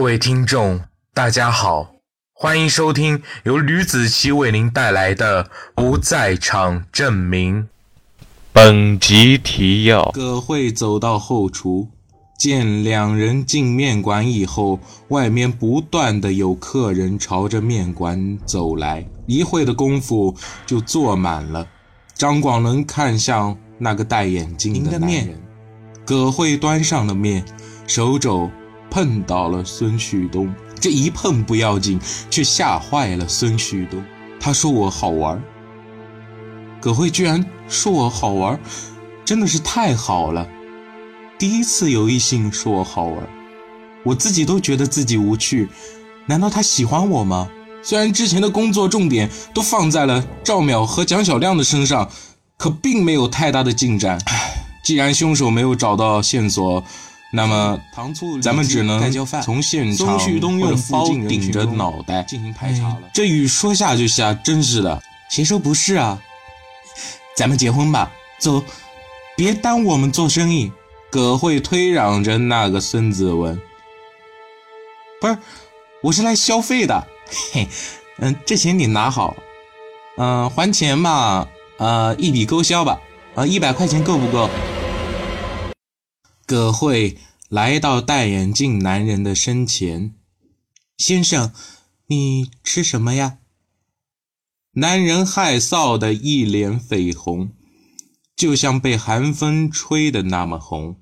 各位听众，大家好，欢迎收听由吕子奇为您带来的《不在场证明》。本集提要：葛慧走到后厨，见两人进面馆以后，外面不断的有客人朝着面馆走来，一会的功夫就坐满了。张广伦看向那个戴眼镜的男人，葛慧端上了面，手肘。碰到了孙旭东，这一碰不要紧，却吓坏了孙旭东。他说我好玩，葛慧居然说我好玩，真的是太好了。第一次有异性说我好玩，我自己都觉得自己无趣。难道他喜欢我吗？虽然之前的工作重点都放在了赵淼和蒋小亮的身上，可并没有太大的进展。既然凶手没有找到线索。那么，糖醋咱们只能从现场旭东用包顶着脑袋进行排查了。这雨说下就下，真是的，谁说不是啊？咱们结婚吧，走，别耽误我们做生意。葛慧推嚷着那个孙子问：“不是，我是来消费的。嘿，嗯，这钱你拿好，嗯，还钱吧，呃，一笔勾销吧，呃，一百块钱够不够？”葛慧来到戴眼镜男人的身前，先生，你吃什么呀？男人害臊的一脸绯红，就像被寒风吹的那么红，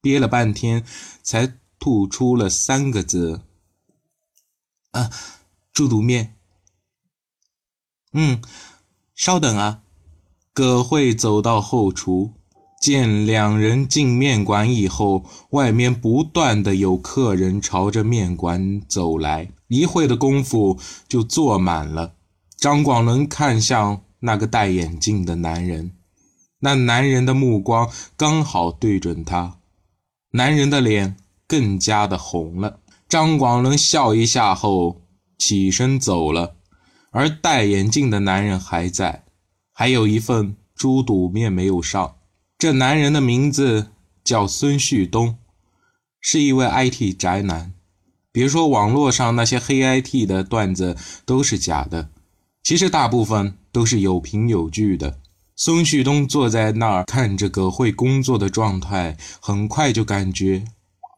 憋了半天才吐出了三个字：“啊，猪肚面。”嗯，稍等啊。葛慧走到后厨。见两人进面馆以后，外面不断的有客人朝着面馆走来，一会的功夫就坐满了。张广伦看向那个戴眼镜的男人，那男人的目光刚好对准他，男人的脸更加的红了。张广伦笑一下后起身走了，而戴眼镜的男人还在，还有一份猪肚面没有上。这男人的名字叫孙旭东，是一位 IT 宅男。别说网络上那些黑 IT 的段子都是假的，其实大部分都是有凭有据的。孙旭东坐在那儿看着葛慧工作的状态，很快就感觉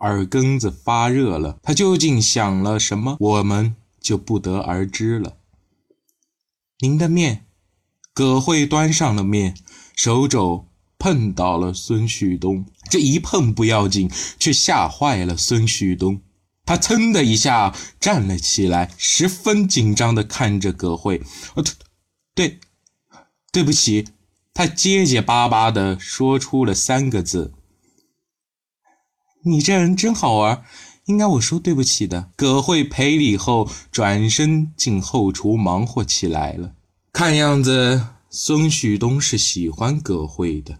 耳根子发热了。他究竟想了什么，我们就不得而知了。您的面，葛慧端上了面，手肘。碰到了孙旭东，这一碰不要紧，却吓坏了孙旭东。他噌的一下站了起来，十分紧张地看着葛慧。呃，对，对不起。他结结巴巴地说出了三个字：“你这人真好玩，应该我说对不起的。”葛慧赔礼后，转身进后厨忙活起来了。看样子，孙旭东是喜欢葛慧的。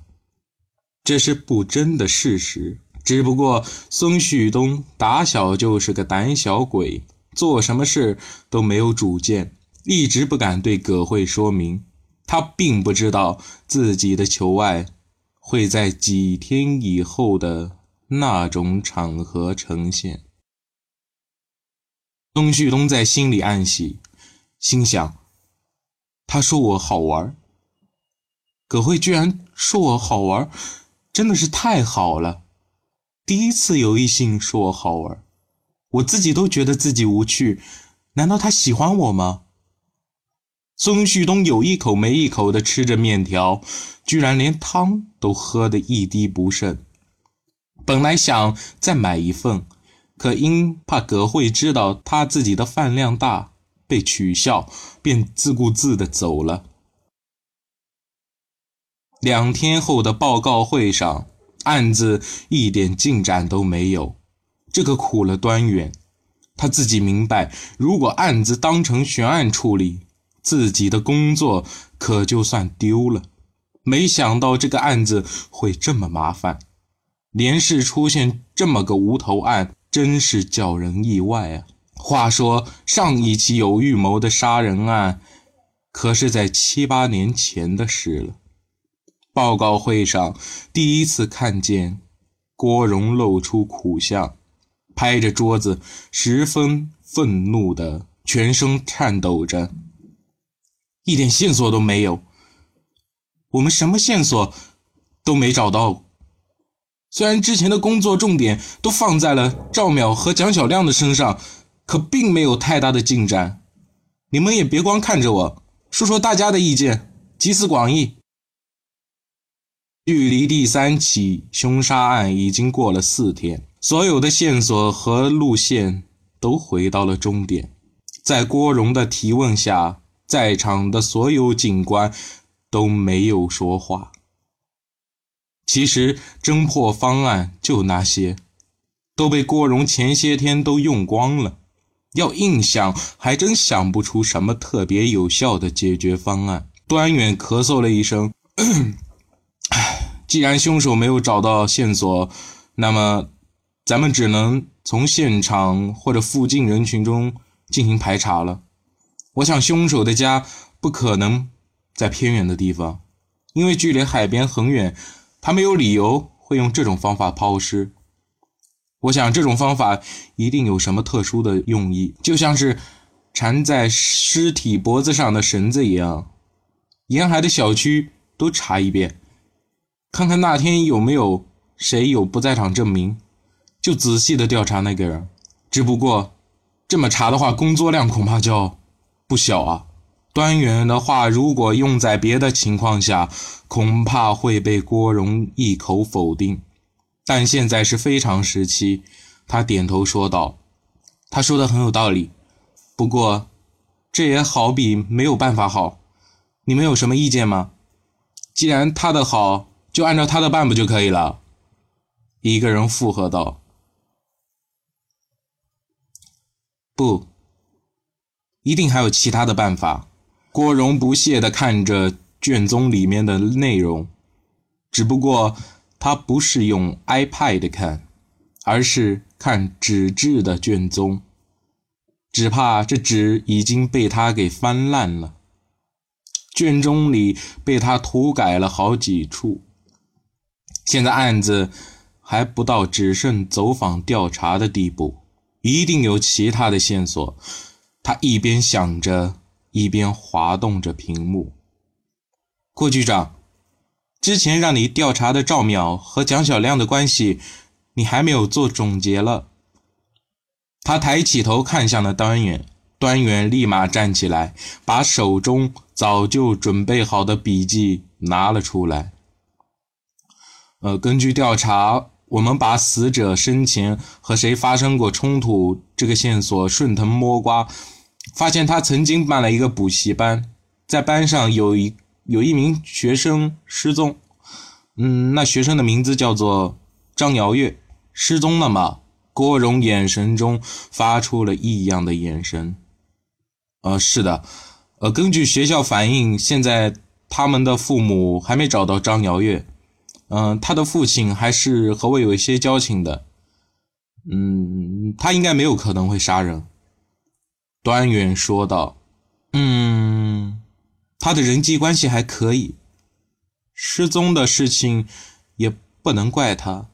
这是不争的事实，只不过孙旭东打小就是个胆小鬼，做什么事都没有主见，一直不敢对葛慧说明。他并不知道自己的求爱会在几天以后的那种场合呈现。孙旭东在心里暗喜，心想：他说我好玩，葛慧居然说我好玩。真的是太好了！第一次有异性说我好玩，我自己都觉得自己无趣。难道他喜欢我吗？孙旭东有一口没一口的吃着面条，居然连汤都喝得一滴不剩。本来想再买一份，可因怕葛慧知道他自己的饭量大被取笑，便自顾自的走了。两天后的报告会上，案子一点进展都没有，这可苦了端远。他自己明白，如果案子当成悬案处理，自己的工作可就算丢了。没想到这个案子会这么麻烦，连市出现这么个无头案，真是叫人意外啊。话说上一起有预谋的杀人案，可是在七八年前的事了。报告会上，第一次看见郭荣露出苦相，拍着桌子，十分愤怒的，全身颤抖着，一点线索都没有。我们什么线索都没找到。虽然之前的工作重点都放在了赵淼和蒋小亮的身上，可并没有太大的进展。你们也别光看着我，说说大家的意见，集思广益。距离第三起凶杀案已经过了四天，所有的线索和路线都回到了终点。在郭荣的提问下，在场的所有警官都没有说话。其实侦破方案就那些，都被郭荣前些天都用光了。要硬想，还真想不出什么特别有效的解决方案。端远咳嗽了一声，既然凶手没有找到线索，那么咱们只能从现场或者附近人群中进行排查了。我想凶手的家不可能在偏远的地方，因为距离海边很远。他没有理由会用这种方法抛尸，我想这种方法一定有什么特殊的用意，就像是缠在尸体脖子上的绳子一样。沿海的小区都查一遍，看看那天有没有谁有不在场证明，就仔细的调查那个人。只不过这么查的话，工作量恐怕就不小啊。端远的话，如果用在别的情况下，恐怕会被郭荣一口否定。但现在是非常时期，他点头说道：“他说的很有道理，不过这也好比没有办法好。你们有什么意见吗？既然他的好，就按照他的办不就可以了？”一个人附和道：“不，一定还有其他的办法。”郭荣不屑地看着卷宗里面的内容，只不过他不是用 iPad 看，而是看纸质的卷宗，只怕这纸已经被他给翻烂了。卷宗里被他涂改了好几处，现在案子还不到只剩走访调查的地步，一定有其他的线索。他一边想着。一边滑动着屏幕，郭局长，之前让你调查的赵淼和蒋小亮的关系，你还没有做总结了。他抬起头看向了端远，端远立马站起来，把手中早就准备好的笔记拿了出来。呃，根据调查，我们把死者生前和谁发生过冲突这个线索顺藤摸瓜。发现他曾经办了一个补习班，在班上有一有一名学生失踪，嗯，那学生的名字叫做张瑶月，失踪了吗？郭荣眼神中发出了异样的眼神。呃，是的，呃，根据学校反映，现在他们的父母还没找到张瑶月，嗯，他的父亲还是和我有一些交情的，嗯，他应该没有可能会杀人。端远说道：“嗯，他的人际关系还可以，失踪的事情也不能怪他。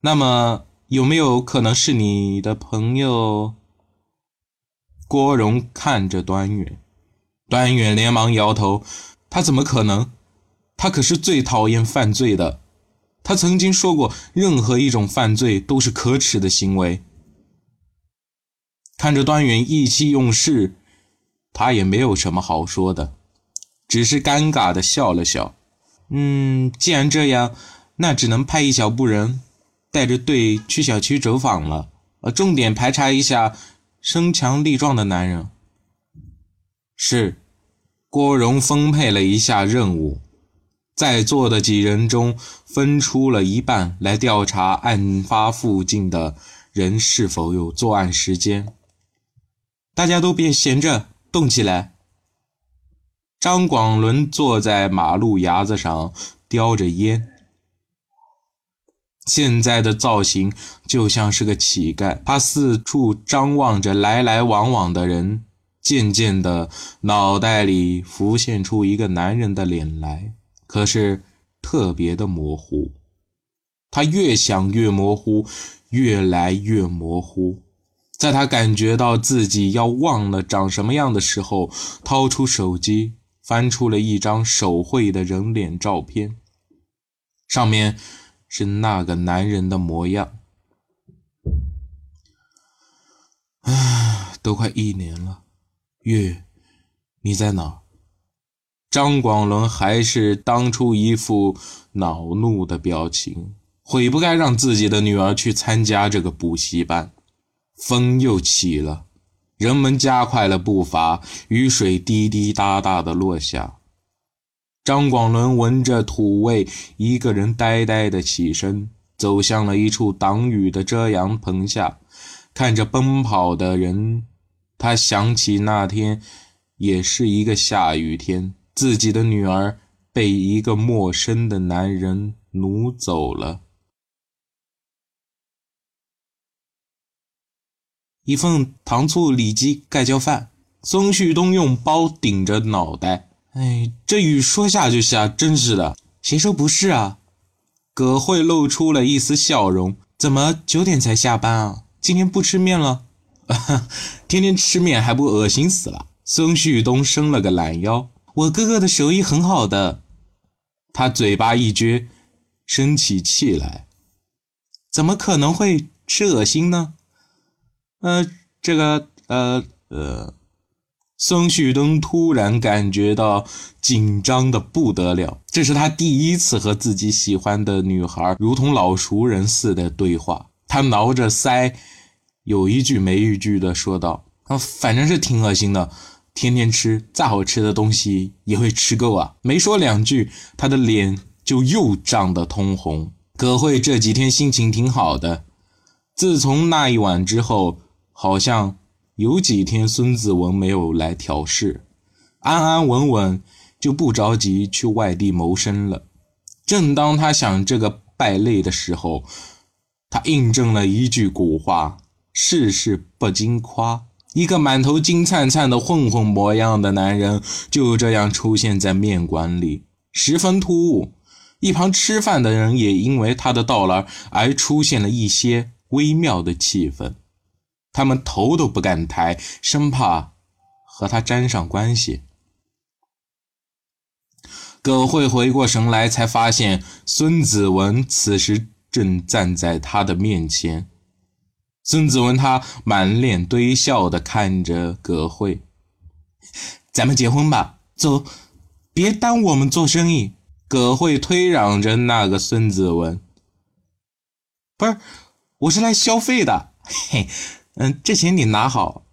那么，有没有可能是你的朋友？”郭荣看着端远，端远连忙摇头：“他怎么可能？他可是最讨厌犯罪的。他曾经说过，任何一种犯罪都是可耻的行为。”看着端远意气用事，他也没有什么好说的，只是尴尬的笑了笑。嗯，既然这样，那只能派一小部人带着队去小区走访了，呃，重点排查一下身强力壮的男人。是，郭荣分配了一下任务，在座的几人中分出了一半来调查案发附近的人是否有作案时间。大家都别闲着，动起来！张广伦坐在马路牙子上，叼着烟。现在的造型就像是个乞丐，他四处张望着来来往往的人，渐渐的，脑袋里浮现出一个男人的脸来，可是特别的模糊。他越想越模糊，越来越模糊。在他感觉到自己要忘了长什么样的时候，掏出手机，翻出了一张手绘的人脸照片，上面是那个男人的模样。啊，都快一年了，月，你在哪？张广伦还是当初一副恼怒的表情，悔不该让自己的女儿去参加这个补习班。风又起了，人们加快了步伐，雨水滴滴答答的落下。张广伦闻着土味，一个人呆呆的起身，走向了一处挡雨的遮阳棚下，看着奔跑的人，他想起那天也是一个下雨天，自己的女儿被一个陌生的男人掳走了。一份糖醋里脊盖浇饭，孙旭东用包顶着脑袋。哎，这雨说下就下，真是的。谁说不是啊？葛慧露出了一丝笑容。怎么九点才下班啊？今天不吃面了？天天吃面还不恶心死了？孙旭东伸了个懒腰。我哥哥的手艺很好的。他嘴巴一撅，生起气来。怎么可能会吃恶心呢？呃，这个，呃呃，孙旭东突然感觉到紧张的不得了。这是他第一次和自己喜欢的女孩如同老熟人似的对话。他挠着腮，有一句没一句的说道：“啊，反正是挺恶心的，天天吃，再好吃的东西也会吃够啊。”没说两句，他的脸就又涨得通红。葛慧这几天心情挺好的，自从那一晚之后。好像有几天孙子文没有来挑事，安安稳稳就不着急去外地谋生了。正当他想这个败类的时候，他印证了一句古话：“世事不经夸。”一个满头金灿灿的混混模样的男人就这样出现在面馆里，十分突兀。一旁吃饭的人也因为他的到来而出现了一些微妙的气氛。他们头都不敢抬，生怕和他沾上关系。葛慧回过神来，才发现孙子文此时正站在他的面前。孙子文他满脸堆笑的看着葛慧：“咱们结婚吧，走，别耽误我们做生意。”葛慧推嚷着那个孙子文：“不是，我是来消费的。”嘿。嗯，这钱你拿好，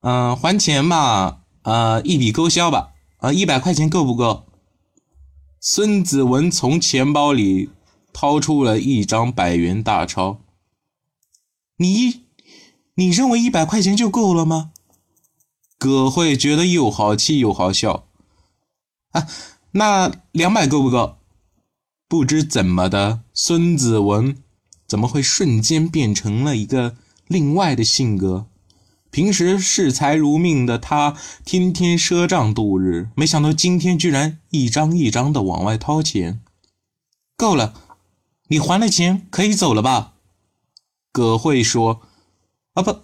嗯，还钱吧，呃，一笔勾销吧，啊，一百块钱够不够？孙子文从钱包里掏出了一张百元大钞。你，你认为一百块钱就够了吗？葛慧觉得又好气又好笑。啊，那两百够不够？不知怎么的，孙子文怎么会瞬间变成了一个？另外的性格，平时视财如命的他，天天赊账度日。没想到今天居然一张一张的往外掏钱。够了，你还了钱可以走了吧？葛慧说：“啊不，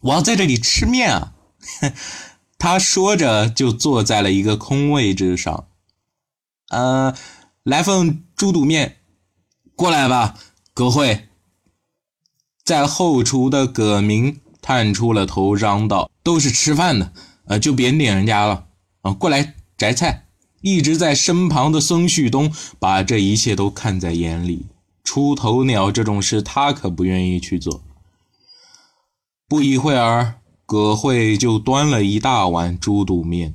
我要在这里吃面啊。”他说着就坐在了一个空位置上。呃，来份猪肚面，过来吧，葛慧。在后厨的葛明探出了头，嚷道：“都是吃饭的，呃，就别撵人家了啊！过来摘菜。”一直在身旁的孙旭东把这一切都看在眼里。出头鸟这种事，他可不愿意去做。不一会儿，葛慧就端了一大碗猪肚面。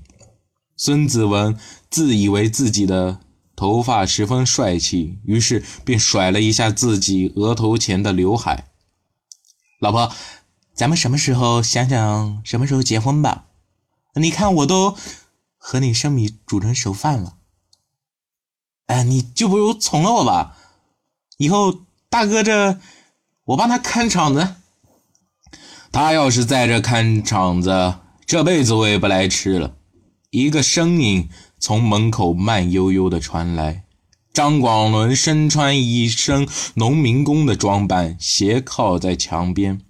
孙子文自以为自己的头发十分帅气，于是便甩了一下自己额头前的刘海。老婆，咱们什么时候想想什么时候结婚吧？你看我都和你生米煮成熟饭了。哎，你就不如从了我吧。以后大哥这我帮他看场子。他要是在这看场子，这辈子我也不来吃了。一个声音从门口慢悠悠的传来。张广伦身穿一身农民工的装扮，斜靠在墙边。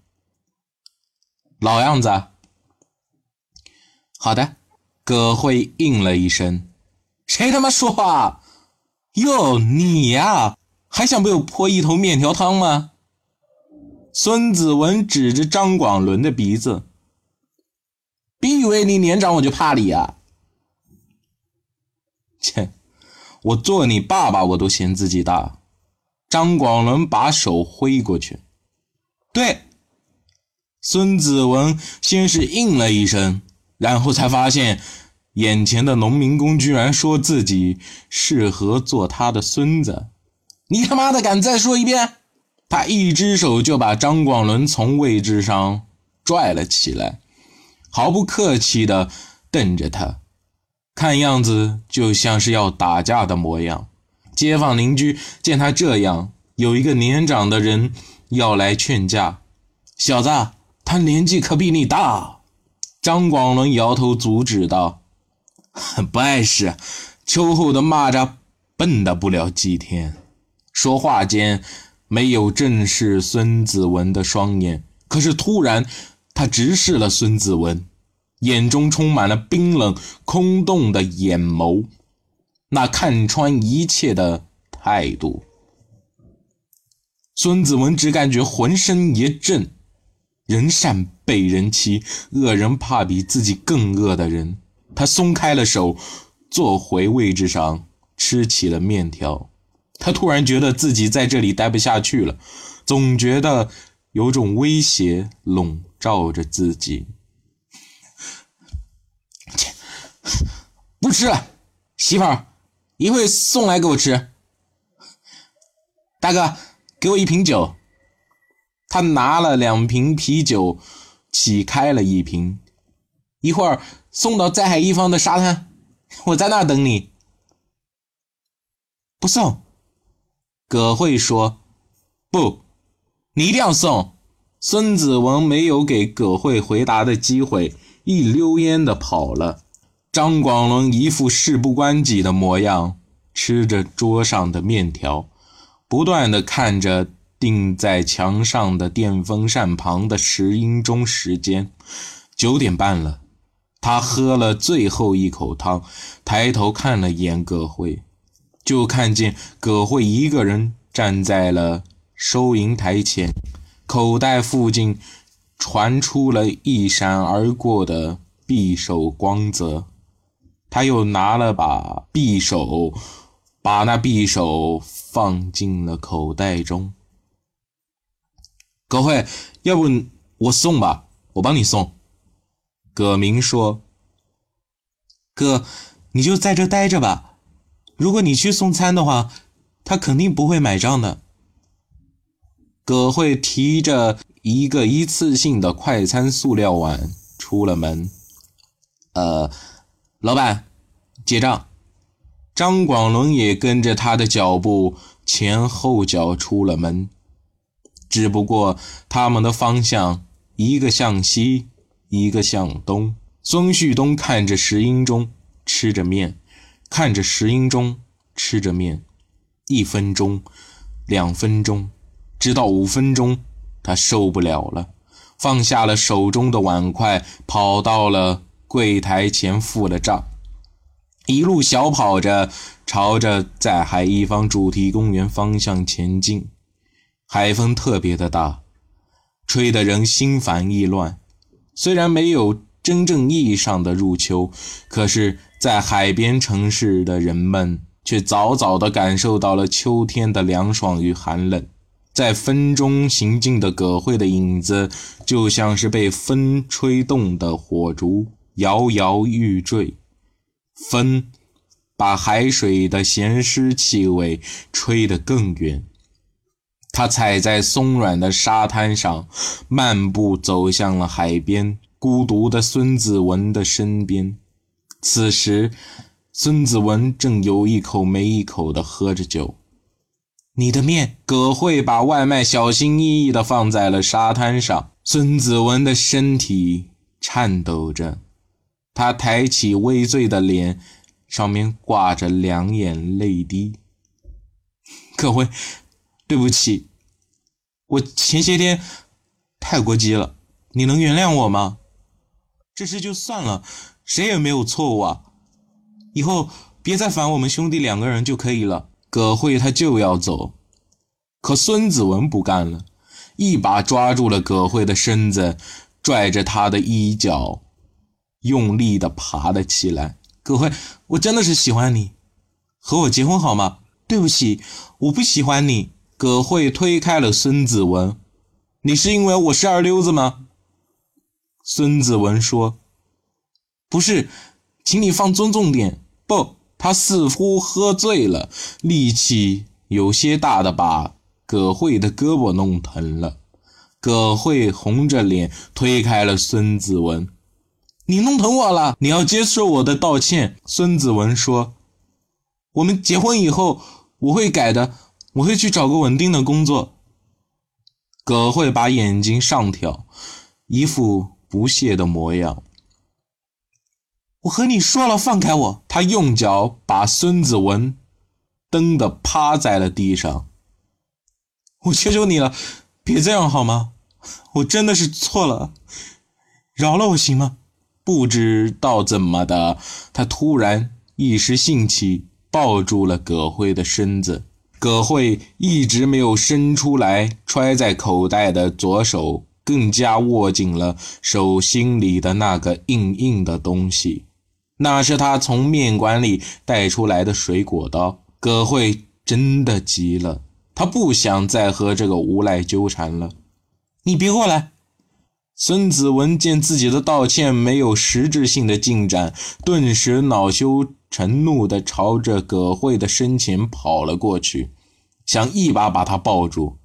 老样子。好的，葛慧应了一声。谁他妈说话？哟，你呀，还想被我泼一头面条汤吗？孙子文指着张广伦的鼻子。别以为你年长我就怕你啊！切。我做你爸爸，我都嫌自己大。张广伦把手挥过去，对，孙子文先是应了一声，然后才发现眼前的农民工居然说自己适合做他的孙子。你他妈的敢再说一遍！他一只手就把张广伦从位置上拽了起来，毫不客气地瞪着他。看样子就像是要打架的模样。街坊邻居见他这样，有一个年长的人要来劝架：“小子，他年纪可比你大。”张广伦摇头阻止道：“不碍事，秋后的蚂蚱笨的不了几天。”说话间没有正视孙子文的双眼，可是突然他直视了孙子文。眼中充满了冰冷空洞的眼眸，那看穿一切的态度。孙子文只感觉浑身一震，人善被人欺，恶人怕比自己更恶的人。他松开了手，坐回位置上，吃起了面条。他突然觉得自己在这里待不下去了，总觉得有种威胁笼罩着自己。不吃了，媳妇儿，一会送来给我吃。大哥，给我一瓶酒。他拿了两瓶啤酒，起开了一瓶。一会儿送到在海一方的沙滩，我在那等你。不送。葛慧说：“不，你一定要送。”孙子文没有给葛慧回答的机会，一溜烟的跑了。张广伦一副事不关己的模样，吃着桌上的面条，不断的看着钉在墙上的电风扇旁的石英钟时间。九点半了，他喝了最后一口汤，抬头看了眼葛慧，就看见葛慧一个人站在了收银台前，口袋附近传出了一闪而过的匕首光泽。他又拿了把匕首，把那匕首放进了口袋中。葛慧，要不我送吧，我帮你送。葛明说：“哥，你就在这待着吧。如果你去送餐的话，他肯定不会买账的。”葛慧提着一个一次性的快餐塑料碗出了门。呃。老板，结账。张广伦也跟着他的脚步前后脚出了门，只不过他们的方向一个向西，一个向东。孙旭东看着石英钟，吃着面，看着石英钟，吃着面。一分钟，两分钟，直到五分钟，他受不了了，放下了手中的碗筷，跑到了。柜台前付了账，一路小跑着朝着在海一方主题公园方向前进。海风特别的大，吹得人心烦意乱。虽然没有真正意义上的入秋，可是，在海边城市的人们却早早地感受到了秋天的凉爽与寒冷。在风中行进的葛慧的影子，就像是被风吹动的火烛。摇摇欲坠，风把海水的咸湿气味吹得更远。他踩在松软的沙滩上，漫步走向了海边，孤独的孙子文的身边。此时，孙子文正有一口没一口地喝着酒。你的面，葛慧把外卖小心翼翼地放在了沙滩上。孙子文的身体颤抖着。他抬起微醉的脸，上面挂着两眼泪滴。葛慧，对不起，我前些天太过激了，你能原谅我吗？这事就算了，谁也没有错误啊，以后别再烦我们兄弟两个人就可以了。葛慧他就要走，可孙子文不干了，一把抓住了葛慧的身子，拽着他的衣角，用力的爬了起来。葛慧，我真的是喜欢你，和我结婚好吗？对不起，我不喜欢你。葛慧推开了孙子文，你是因为我是二流子吗？孙子文说：“不是，请你放尊重点。”不，他似乎喝醉了，力气有些大的把葛慧的胳膊弄疼了。葛慧红着脸推开了孙子文：“你弄疼我了，你要接受我的道歉。”孙子文说：“我们结婚以后，我会改的，我会去找个稳定的工作。”葛慧把眼睛上挑，一副。不屑的模样。我和你说了，放开我！他用脚把孙子文蹬得趴在了地上。我求求你了，别这样好吗？我真的是错了，饶了我行吗？不知道怎么的，他突然一时兴起，抱住了葛慧的身子。葛慧一直没有伸出来揣在口袋的左手。更加握紧了手心里的那个硬硬的东西，那是他从面馆里带出来的水果刀。葛慧真的急了，他不想再和这个无赖纠缠了。你别过来！孙子文见自己的道歉没有实质性的进展，顿时恼羞成怒地朝着葛慧的身前跑了过去，想一把把他抱住。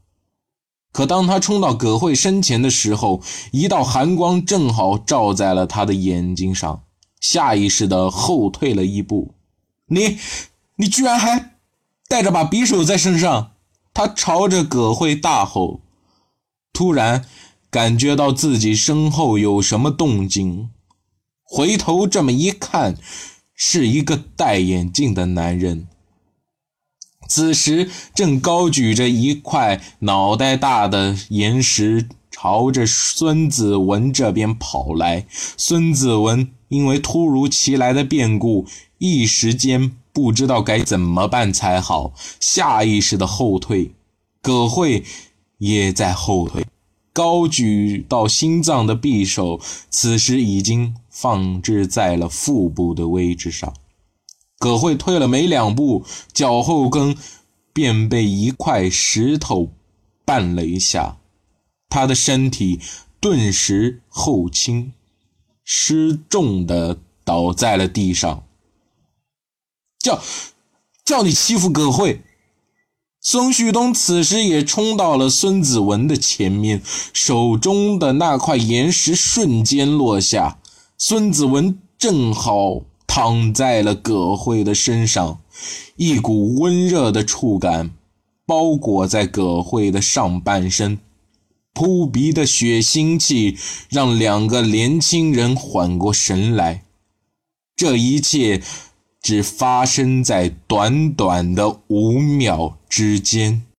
可当他冲到葛慧身前的时候，一道寒光正好照在了他的眼睛上，下意识的后退了一步。你，你居然还带着把匕首在身上！他朝着葛慧大吼，突然感觉到自己身后有什么动静，回头这么一看，是一个戴眼镜的男人。此时正高举着一块脑袋大的岩石，朝着孙子文这边跑来。孙子文因为突如其来的变故，一时间不知道该怎么办才好，下意识的后退。葛慧也在后退，高举到心脏的匕首，此时已经放置在了腹部的位置上。葛慧退了没两步，脚后跟便被一块石头绊了一下，他的身体顿时后倾，失重的倒在了地上。叫叫你欺负葛慧！孙旭东此时也冲到了孙子文的前面，手中的那块岩石瞬间落下，孙子文正好。躺在了葛慧的身上，一股温热的触感包裹在葛慧的上半身，扑鼻的血腥气让两个年轻人缓过神来。这一切只发生在短短的五秒之间。